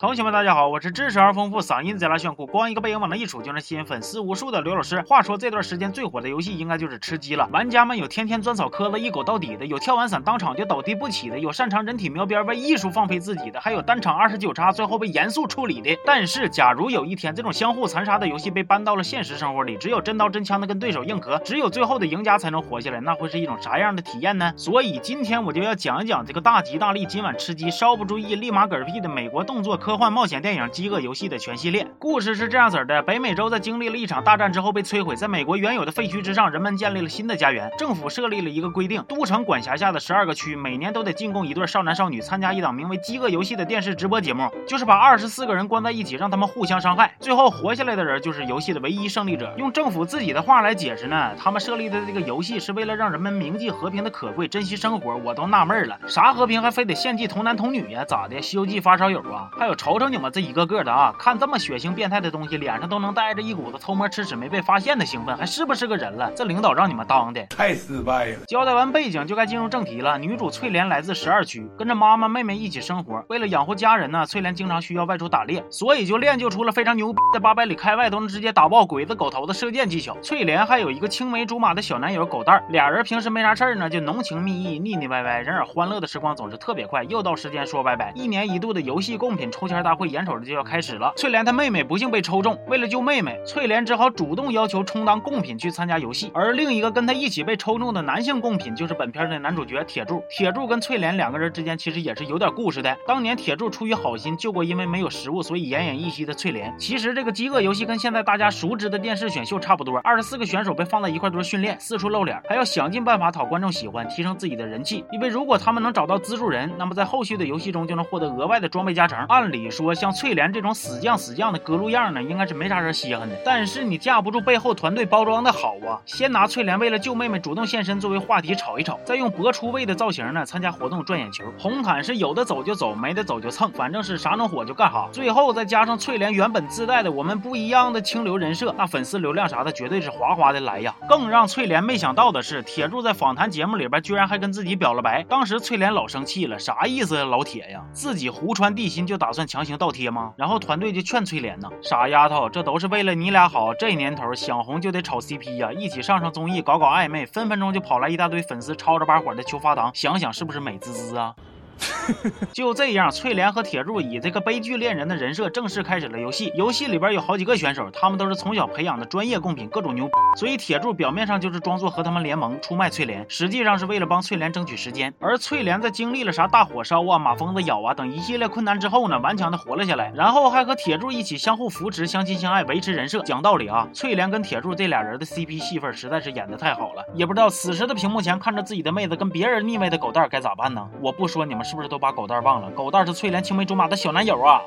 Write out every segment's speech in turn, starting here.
同学们，大家好，我是知识而丰富、嗓音贼拉炫酷、光一个背影往那一杵就能吸引粉丝无数的刘老师。话说这段时间最火的游戏应该就是吃鸡了，玩家们有天天钻草棵子一狗到底的，有跳完伞当场就倒地不起的，有擅长人体描边为艺术放飞自己的，还有单场二十九叉最后被严肃处理的。但是，假如有一天这种相互残杀的游戏被搬到了现实生活里，只有真刀真枪的跟对手硬磕，只有最后的赢家才能活下来，那会是一种啥样的体验呢？所以今天我就要讲一讲这个大吉大利，今晚吃鸡稍不注意立马嗝屁的美国动作科科幻冒险电影。饥饿游戏的全系列故事是这样子的：北美洲在经历了一场大战之后被摧毁，在美国原有的废墟之上，人们建立了新的家园。政府设立了一个规定，都城管辖下的十二个区每年都得进贡一对少男少女参加一档名为《饥饿游戏》的电视直播节目，就是把二十四个人关在一起，让他们互相伤害，最后活下来的人就是游戏的唯一胜利者。用政府自己的话来解释呢，他们设立的这个游戏是为了让人们铭记和平的可贵，珍惜生活。我都纳闷了，啥和平还非得献祭童男童女呀？咋的？《西游记》发烧友啊？还有瞅瞅你们这一个个的啊！看这么血腥变态的东西，脸上都能带着一股子偷摸吃屎没被发现的兴奋，还是不是个人了？这领导让你们当的太失败了。交代完背景，就该进入正题了。女主翠莲来自十二区，跟着妈妈、妹妹一起生活。为了养活家人呢，翠莲经常需要外出打猎，所以就练就出了非常牛逼，在八百里开外都能直接打爆鬼子狗头的射箭技巧。翠莲还有一个青梅竹马的小男友狗蛋儿，俩人平时没啥事儿呢，就浓情蜜意、腻腻歪歪，然而欢乐的时光总是特别快。又到时间说拜拜，一年一度的游戏贡品抽签大会眼瞅着就要开始了。翠莲她妹妹不幸被抽中，为了救妹妹，翠莲只好主动要求充当贡品去参加游戏。而另一个跟她一起被抽中的男性贡品，就是本片的男主角铁柱。铁柱跟翠莲两个人之间其实也是有点故事的。当年铁柱出于好心救过因为没有食物所以奄奄一息的翠莲。其实这个饥饿游戏跟现在大家熟知的电视选秀差不多，二十四个选手被放在一块堆训练，四处露脸，还要想尽办法讨观众喜欢，提升自己的人气。因为如果他们能找到资助人，那么在后续的游戏中就能获得额外的装备加成。按理你说，像翠莲这种死犟死犟的格路。样呢，应该是没啥人稀罕的。但是你架不住背后团队包装的好啊！先拿翠莲为了救妹妹主动现身作为话题炒一炒，再用博出位的造型呢参加活动赚眼球。红毯是有的走就走，没的走就蹭，反正是啥能火就干啥。最后再加上翠莲原本自带的我们不一样的清流人设，那粉丝流量啥的绝对是哗哗的来呀！更让翠莲没想到的是，铁柱在访谈节目里边居然还跟自己表了白。当时翠莲老生气了，啥意思啊？老铁呀，自己胡穿地心就打算强行倒贴吗？然后团队就劝崔莲呢。傻丫头，这都是为了你俩好。这年头想红就得炒 CP 呀，一起上上综艺，搞搞暧昧，分分钟就跑来一大堆粉丝，吵着把火的求发糖，想想是不是美滋滋啊？就这样，翠莲和铁柱以这个悲剧恋人的人设正式开始了游戏。游戏里边有好几个选手，他们都是从小培养的专业贡品，各种牛。所以铁柱表面上就是装作和他们联盟出卖翠莲，实际上是为了帮翠莲争取时间。而翠莲在经历了啥大火烧啊、马蜂子咬啊等一系列困难之后呢，顽强的活了下来，然后还和铁柱一起相互扶持、相亲相爱、维持人设。讲道理啊，翠莲跟铁柱这俩人的 CP 戏份实在是演的太好了。也不知道此时的屏幕前看着自己的妹子跟别人腻歪的狗蛋该咋办呢？我不说，你们是不是都把狗蛋忘了？狗蛋是翠莲青梅竹马的小男友啊。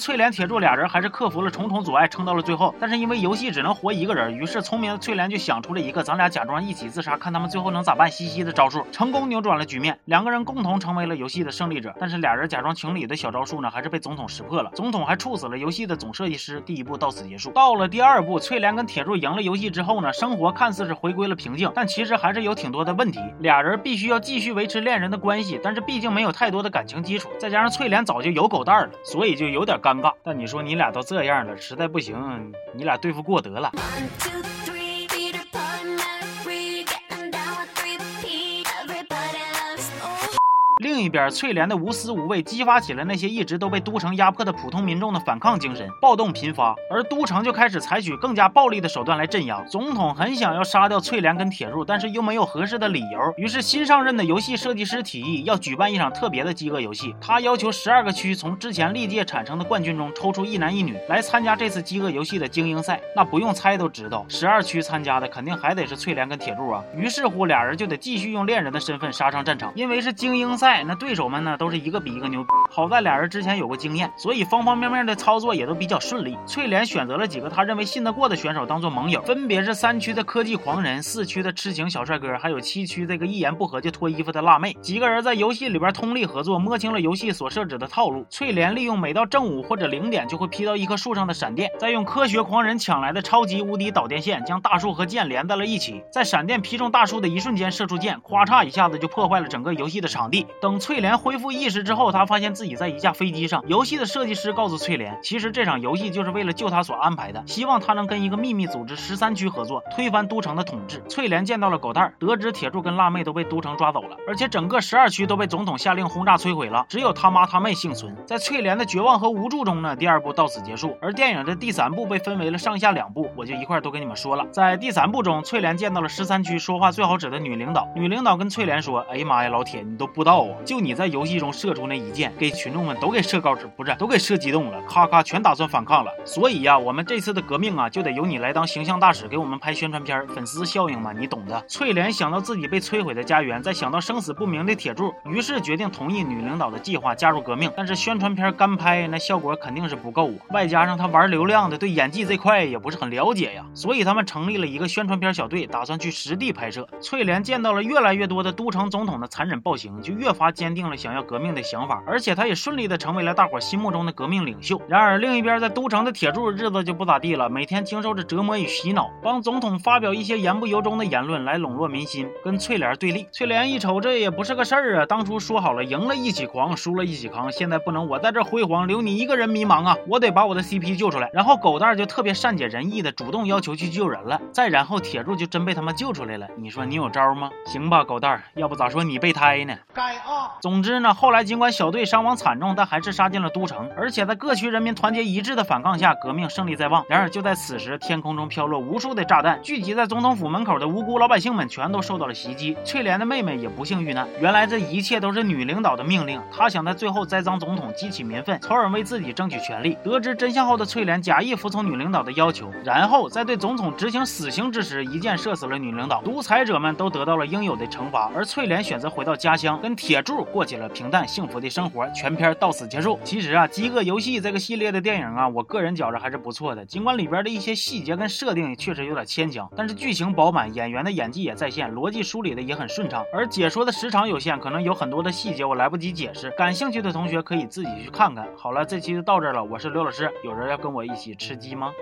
翠莲、铁柱俩人还是克服了重重阻碍，撑到了最后。但是因为游戏只能活一个人，于是聪明的翠莲就想出了一个“咱俩假装一起自杀，看他们最后能咋办”嘻嘻的招数，成功扭转了局面，两个人共同成为了游戏的胜利者。但是俩人假装情侣的小招数呢，还是被总统识破了，总统还处死了游戏的总设计师。第一步到此结束。到了第二步，翠莲跟铁柱赢了游戏之后呢，生活看似是回归了平静，但其实还是有挺多的问题。俩人必须要继续维持恋人的关系，但是毕竟没有太多的感情基础，再加上翠莲早就有狗蛋了，所以就有点尴尬。但你说你俩都这样了，实在不行，你俩对付过得了。另一边，翠莲的无私无畏激发起了那些一直都被都城压迫的普通民众的反抗精神，暴动频发，而都城就开始采取更加暴力的手段来镇压。总统很想要杀掉翠莲跟铁柱，但是又没有合适的理由，于是新上任的游戏设计师提议要举办一场特别的饥饿游戏。他要求十二个区从之前历届产生的冠军中抽出一男一女来参加这次饥饿游戏的精英赛。那不用猜都知道，十二区参加的肯定还得是翠莲跟铁柱啊。于是乎，俩人就得继续用恋人的身份杀上战场，因为是精英赛。那对手们呢都是一个比一个牛逼。好在俩人之前有过经验，所以方方面面的操作也都比较顺利。翠莲选择了几个他认为信得过的选手当做盟友，分别是三区的科技狂人、四区的痴情小帅哥，还有七区这个一言不合就脱衣服的辣妹。几个人在游戏里边通力合作，摸清了游戏所设置的套路。翠莲利用每到正午或者零点就会劈到一棵树上的闪电，再用科学狂人抢来的超级无敌导电线将大树和剑连在了一起，在闪电劈中大树的一瞬间射出箭，咵嚓一下子就破坏了整个游戏的场地。等翠莲恢复意识之后，她发现自己在一架飞机上。游戏的设计师告诉翠莲，其实这场游戏就是为了救她所安排的，希望她能跟一个秘密组织十三区合作，推翻都城的统治。翠莲见到了狗蛋儿，得知铁柱跟辣妹都被都城抓走了，而且整个十二区都被总统下令轰炸摧毁了，只有他妈他妹幸存。在翠莲的绝望和无助中呢，第二部到此结束。而电影的第三部被分为了上下两部，我就一块都跟你们说了。在第三部中，翠莲见到了十三区说话最好使的女领导，女领导跟翠莲说：“哎呀妈呀，老铁，你都不知道啊，就你在游戏中射出那一箭，给群众们都给射高脂，不是都给射激动了，咔咔全打算反抗了。所以呀，我们这次的革命啊，就得由你来当形象大使，给我们拍宣传片，粉丝效应嘛，你懂的。”翠莲想到自己被摧毁的家园，再想到生死不明的铁柱，于是决定同意女领导的计划，加入革命。但是宣传片干拍，那效果肯定是不够啊，外加上他玩流量的，对演技这块也不是很了解呀，所以他们成立了一个宣传片小队，打算去实地拍摄。翠莲见到了越来越多的都城总统的残忍暴行，就越发坚定了想要革命的想法，而且他也顺利的成为了大伙心目中的革命领袖。然而另一边，在都城的铁柱日子就不咋地了，每天经受着折磨与洗脑，帮总统发表一些言不由衷的言论来笼络民心，跟翠莲对立。翠莲一瞅，这也不是个事儿啊！当初说好了，赢了一起狂，输了一起扛，现在不能我在这辉煌，留你一个人迷茫啊！我得把我的 CP 救出来。然后狗蛋就特别善解人意的主动要求去救人了，再然后铁柱就真被他们救出来了。你说你有招吗？行吧，狗蛋，要不咋说你备胎呢？该啊！总之呢，后来尽管小队伤亡惨重，但还是杀进了都城，而且在各区人民团结一致的反抗下，革命胜利在望。然而就在此时，天空中飘落无数的炸弹，聚集在总统府门口的无辜老百姓们全都受到了袭击。翠莲的妹妹也不幸遇难。原来这一切都是女领导的命令，她想在最后栽赃总统，激起民愤，从而为自己争取权利。得知真相后的翠莲假意服从女领导的要求，然后在对总统执行死刑之时，一箭射死了女领导。独裁者们都得到了应有的惩罚，而翠莲选择回到家乡，跟铁柱柱过起了平淡幸福的生活。全片到此结束。其实啊，《饥饿游戏》这个系列的电影啊，我个人觉着还是不错的，尽管里边的一些细节跟设定确实有点牵强，但是剧情饱满，演员的演技也在线，逻辑梳理的也很顺畅。而解说的时长有限，可能有很多的细节我来不及解释，感兴趣的同学可以自己去看看。好了，这期就到这了，我是刘老师，有人要跟我一起吃鸡吗？